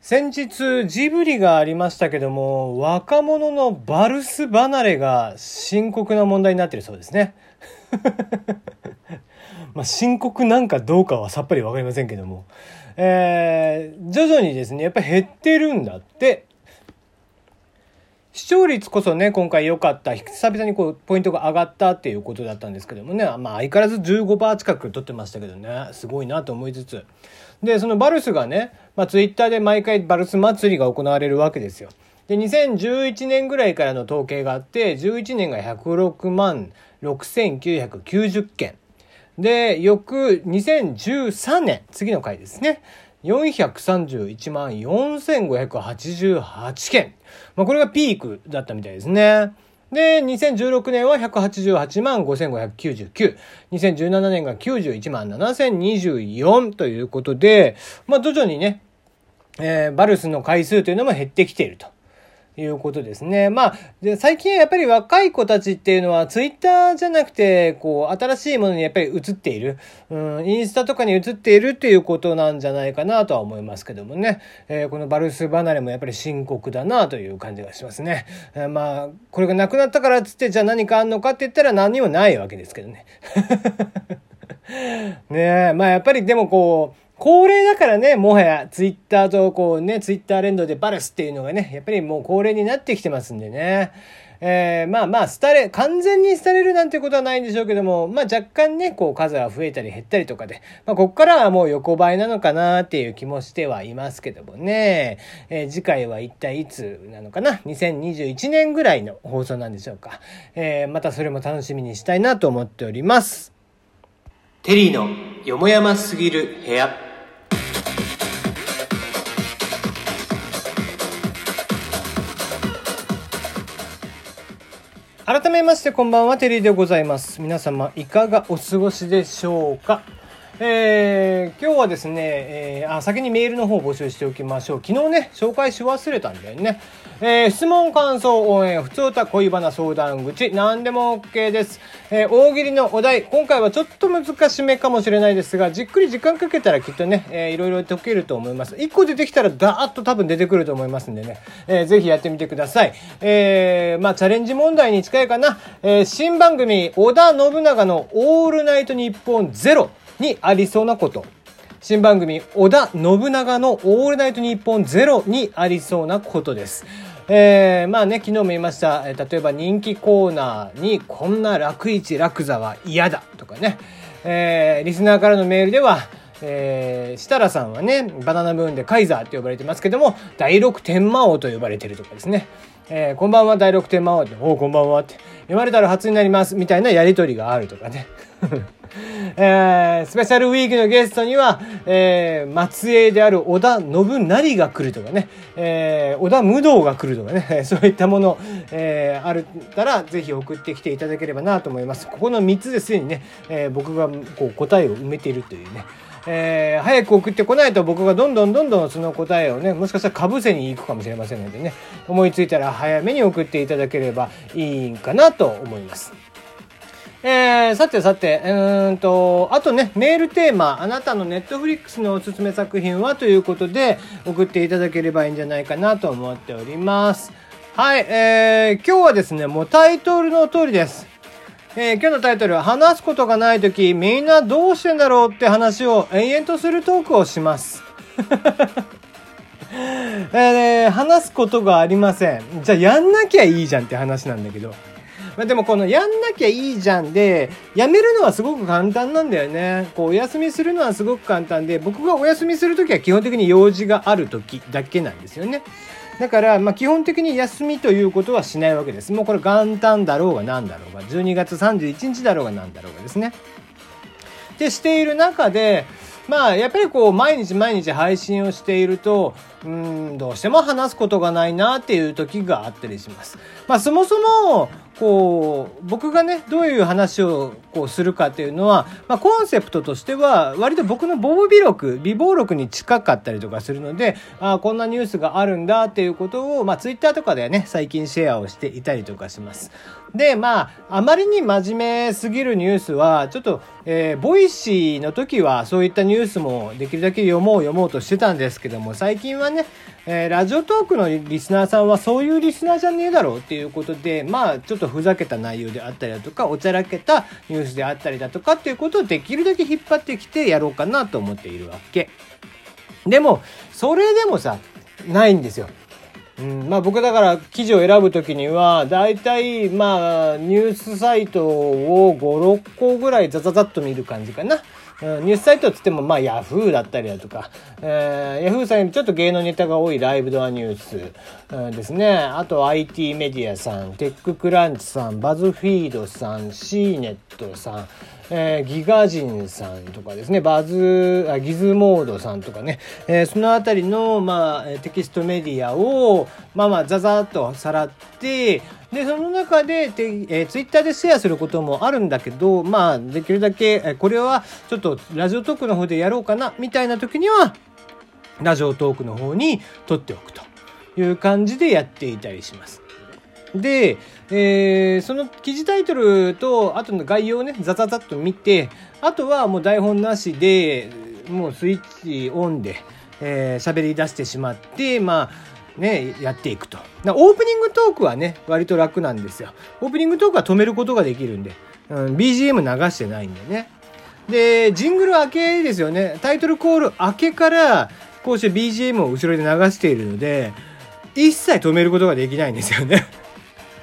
先日ジブリがありましたけども若者のバルス離れが深刻な問題になっているそうですね。まあ深刻なんかどうかはさっぱりわかりませんけども、えー、徐々にですねやっぱり減ってるんだって視聴率こそね今回良かった。久々にこうポイントが上がったっていうことだったんですけどもね、まあ、相変わらず15%近く取ってましたけどね。すごいなと思いつつ。でそのバルスがね、まあ、ツイッターで毎回バルス祭りが行われるわけですよ。で2011年ぐらいからの統計があって11年が106万6990件。で翌2013年次の回ですね。431万4588件。まあ、これがピークだったみたいですね。で、2016年は188万5599。2017年が91万7024ということで、まあ、徐々にね、えー、バルスの回数というのも減ってきていると。いうことですね。まあ、で最近やっぱり若い子たちっていうのは、ツイッターじゃなくて、こう、新しいものにやっぱり映っている、うん、インスタとかに映っているっていうことなんじゃないかなとは思いますけどもね。えー、このバルス離れもやっぱり深刻だなという感じがしますね。えー、まあ、これがなくなったからっつって、じゃあ何かあんのかって言ったら何にもないわけですけどね。ねえ、まあやっぱりでもこう、恒例だからね、もはやツイッターとこうね、ツイッター連動でバルスっていうのがね、やっぱりもう恒例になってきてますんでね。えー、まあまあ、廃れ、完全に廃れるなんてことはないんでしょうけども、まあ若干ね、こう数が増えたり減ったりとかで、まあこっからはもう横ばいなのかなっていう気もしてはいますけどもね、えー、次回は一体いつなのかな ?2021 年ぐらいの放送なんでしょうか。えー、またそれも楽しみにしたいなと思っております。テリーのよもやますぎる部屋。改めましてこんばんは、テリーでございます。皆様、いかがお過ごしでしょうか？えー、今日はですね、えー、あ、先にメールの方を募集しておきましょう。昨日ね、紹介し忘れたんだよね。えー、質問、感想、応援、普通歌、恋バナ、相談口、何でも OK です。えー、大喜利のお題、今回はちょっと難しめかもしれないですが、じっくり時間かけたらきっとね、えー、いろいろ解けると思います。1個出てきたらダーッと多分出てくると思いますんでね、えー、ぜひやってみてください。えー、まあ、チャレンジ問題に近いかな。えー、新番組、織田信長のオールナイトニッポンゼロ。にありそうなこと。新番組、織田信長のオールナイトニッポンゼロにありそうなことです。えー、まあね、昨日も言いました。え例えば人気コーナーにこんな楽市楽座は嫌だとかね。えー、リスナーからのメールでは、えー、設楽さんはね、バナナムーンでカイザーって呼ばれてますけども、第六天魔王と呼ばれてるとかですね。えー、こんばんは第六天魔王って、おこんばんはって、読まれたら初になりますみたいなやりとりがあるとかね。えー、スペシャルウィークのゲストには、えー、末裔である織田信成が来るとかね、えー、織田無道が来るとかね、そういったもの、えー、あるたら、ぜひ送ってきていただければなと思います。ここの3つですでにね、えー、僕がこう答えを埋めているというね、えー、早く送ってこないと僕がどんどんどんどんその答えをね、もしかしたらかぶせに行くかもしれませんのでね、思いついたら早めに送っていただければいいんかなと思います。えー、さてさて、うんと、あとね、メールテーマ、あなたのネットフリックスのおすすめ作品はということで、送っていただければいいんじゃないかなと思っております。はい、えー、今日はですね、もうタイトルの通りです。え、今日のタイトルは、話すことがないとき、みんなどうしてんだろうって話を延々とするトークをします。えー、話すことがありません。じゃあやんなきゃいいじゃんって話なんだけど。まあ、でもこのやんなきゃいいじゃんで、やめるのはすごく簡単なんだよね。こうお休みするのはすごく簡単で、僕がお休みするときは基本的に用事があるときだけなんですよね。だから、まあ、基本的に休みということはしないわけです。もうこれ元旦だろうが何だろうが、12月31日だろうが何だろうがですね。で、している中で、まあ、やっぱりこう、毎日毎日配信をしていると、うん、どうしても話すことがないなっていう時があったりします。まあ、そもそも、こう、僕がね、どういう話をこうするかっていうのは、まあ、コンセプトとしては、割と僕の備忘録、備忘録に近かったりとかするので、ああ、こんなニュースがあるんだっていうことを、まあ、ツイッターとかでね、最近シェアをしていたりとかします。で、まあ、あまりに真面目すぎるニュースは、ちょっと、えー、ボイシーの時はそういったニュースもできるだけ読もう読もうとしてたんですけども、最近はね、えー、ラジオトークのリスナーさんはそういうリスナーじゃねえだろうっていうことで、まあ、ちょっとふざけた内容であったりだとか、おちゃらけたニュースであったりだとかっていうことをできるだけ引っ張ってきてやろうかなと思っているわけ。でも、それでもさ、ないんですよ。うん、まあ僕だから記事を選ぶときには、大体まあニュースサイトを5、6個ぐらいザザザッと見る感じかな。うん、ニュースサイトっつってもまあヤフーだったりだとか、えー、ヤフーさんよりちょっと芸能ネタが多いライブドアニュース、うん、ですね。あと IT メディアさん、テッククランチさん、バズフィードさん、シーネットさん、えー、ギガ人さんとかですね、バズ、あギズモードさんとかね、えー、そのあたりの、まあ、テキストメディアを、まあまあ、ザザーっとさらって、で、その中で、てえー、ツイッターでシェアすることもあるんだけど、まあ、できるだけ、えこれはちょっとラジオトークの方でやろうかな、みたいな時には、ラジオトークの方に撮っておくという感じでやっていたりします。で、えー、その記事タイトルと、あとの概要をね、ザザザッと見て、あとはもう台本なしで、もうスイッチオンで、えー、喋り出してしまって、まあ、ね、やっていくと。オープニングトークはね、割と楽なんですよ。オープニングトークは止めることができるんで、うん、BGM 流してないんでね。で、ジングル明けですよね。タイトルコール明けから、こうして BGM を後ろで流しているので、一切止めることができないんですよね。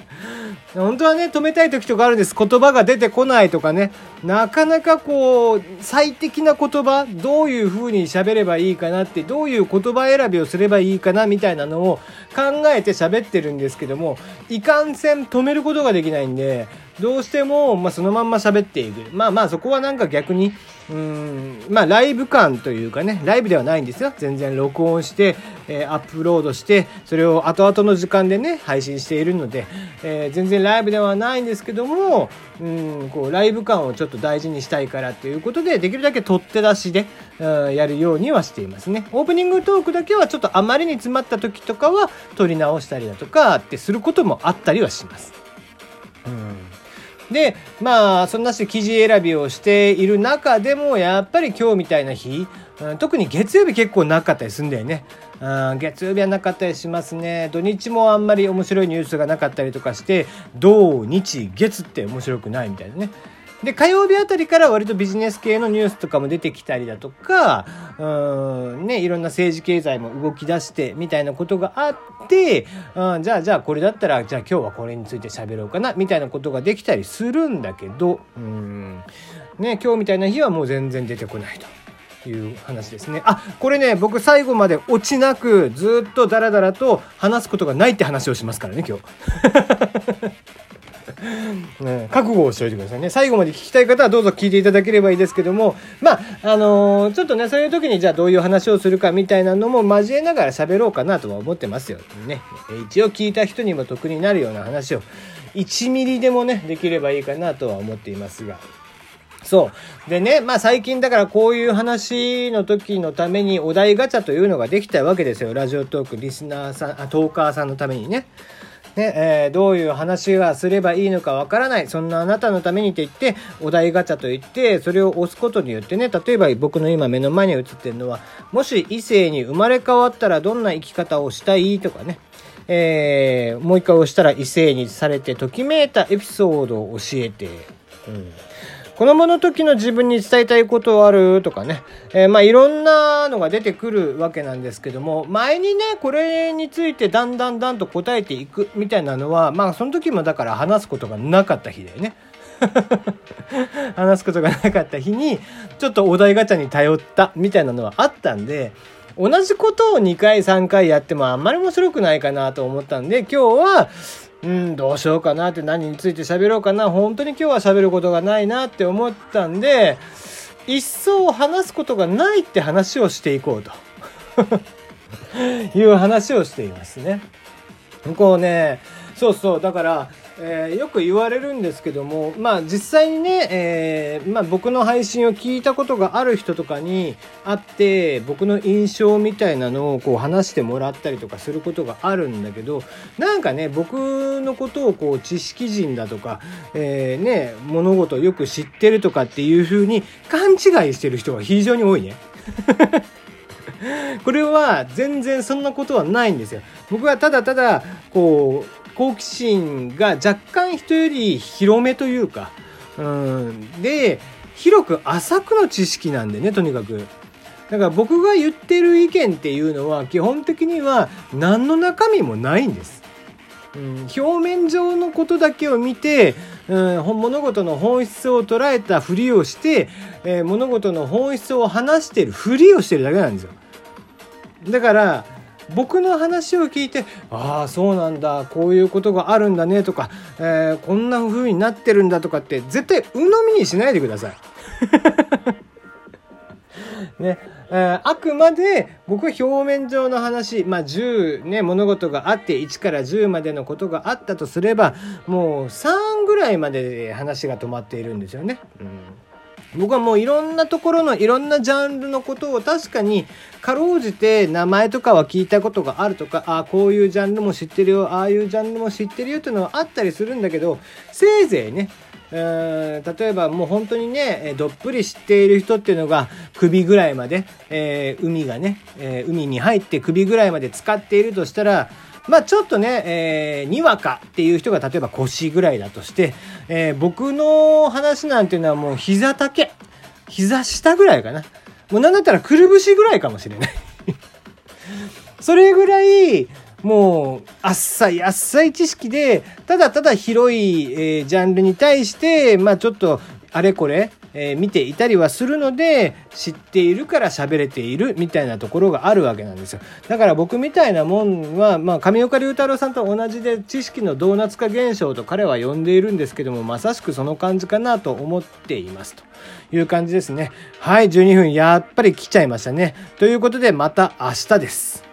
本当はね、止めたい時とかあるんです。言葉が出てこないとかね。なかなかこう、最適な言葉、どういうふうに喋ればいいかなって、どういう言葉選びをすればいいかなみたいなのを考えて喋ってるんですけども、いかんせん止めることができないんで、どうしても、まあ、そのまんま喋っていく。まあまあ、そこはなんか逆に、うん、まあ、ライブ感というかね、ライブではないんですよ。全然録音して、えー、アップロードして、それを後々の時間でね、配信しているので、えー、全然ライブではないんですけども、うん、こう、ライブ感をちょっと大事にしたいからということで、できるだけ取って出しで、うん、やるようにはしていますね。オープニングトークだけはちょっとあまりに詰まった時とかは、取り直したりだとかってすることもあったりはします。うんで、まあ、そんなして記事選びをしている中でも、やっぱり今日みたいな日、うん、特に月曜日結構なかったりするんだよね。うん、月曜日はなかったりしますね。土日もあんまり面白いニュースがなかったりとかして、土日月って面白くないみたいなね。で、火曜日あたりから割とビジネス系のニュースとかも出てきたりだとか、うん、ね、いろんな政治経済も動き出してみたいなことがあって、うん、じゃあじゃあこれだったら、じゃあ今日はこれについて喋ろうかな、みたいなことができたりするんだけど、うん、ね、今日みたいな日はもう全然出てこないと。いう話ですね。あ、これね、僕最後まで落ちなくずっとダラダラと話すことがないって話をしますからね、今日。ね、覚悟をしておいてくださいね。最後まで聞きたい方はどうぞ聞いていただければいいですけども、まあ、あのー、ちょっとね、そういう時にじゃあどういう話をするかみたいなのも交えながら喋ろうかなとは思ってますよ。ね。一応聞いた人にも得になるような話を、1ミリでもね、できればいいかなとは思っていますが。そう。でね、まあ最近だからこういう話の時のためにお題ガチャというのができたわけですよ。ラジオトーク、リスナーさん、あトーカーさんのためにね。ね、えー、どういう話がすればいいのかわからない。そんなあなたのためにって言って、お題ガチャと言って、それを押すことによってね、例えば僕の今目の前に映ってるのは、もし異性に生まれ変わったらどんな生き方をしたいとかね、えー、もう一回押したら異性にされてときめいたエピソードを教えて、うん子供の時の自分に伝えたいことある？とかね、えー、まあいろんなのが出てくるわけなんですけども、前にね、これについてだんだんだんと答えていくみたいなのは、まあその時もだから話すことがなかった日だよね。話すことがなかった日に、ちょっとお題ガチャに頼ったみたいなのはあったんで、同じことを2回3回やってもあんまり面白くないかなと思ったんで、今日は、うん、どうしようかなって何について喋ろうかな。本当に今日は喋ることがないなって思ったんで、一層話すことがないって話をしていこうと いう話をしていますね。こうね、そうそう、だから、えー、よく言われるんですけども、まあ実際にね、えー、まあ僕の配信を聞いたことがある人とかに会って、僕の印象みたいなのをこう話してもらったりとかすることがあるんだけど、なんかね、僕のことをこう知識人だとか、えー、ね、物事をよく知ってるとかっていう風に勘違いしてる人が非常に多いね。これは全然そんなことはないんですよ。僕はただただ、こう、好奇心が若干人より広めというか、うん、で、広く浅くの知識なんでね、とにかく。だから僕が言ってる意見っていうのは基本的には何の中身もないんです。うん、表面上のことだけを見て、うん、物事の本質を捉えたふりをして、えー、物事の本質を話してるふりをしてるだけなんですよ。だから僕の話を聞いてああそうなんだこういうことがあるんだねとか、えー、こんな風になってるんだとかって絶対鵜呑みにしないでください。ねえー、あくまで僕は表面上の話、まあ、10、ね、物事があって1から10までのことがあったとすればもう3ぐらいまで話が止まっているんですよね。うん僕はもういろんなところのいろんなジャンルのことを確かにかろうじて名前とかは聞いたことがあるとかああこういうジャンルも知ってるよああいうジャンルも知ってるよっていうのはあったりするんだけどせいぜいね例えばもう本当にねどっぷり知っている人っていうのが首ぐらいまで、えー、海がね、えー、海に入って首ぐらいまで使っているとしたらまあちょっとね、えー、にわかっていう人が例えば腰ぐらいだとして、えー、僕の話なんていうのはもう膝丈、膝下ぐらいかな。もうなんだったらくるぶしぐらいかもしれない それぐらい、もう、あっさい、あっさい知識で、ただただ広い、えー、ジャンルに対して、まあちょっと、あれこれ、えー、見ていたりはするので知っているから喋れているみたいなところがあるわけなんですよ。だから僕みたいなもんは、まあ、上岡龍太郎さんと同じで知識のドーナツ化現象と彼は呼んでいるんですけどもまさしくその感じかなと思っていますという感じですね。はい12分やっぱり来ちゃいましたね。ということでまた明日です。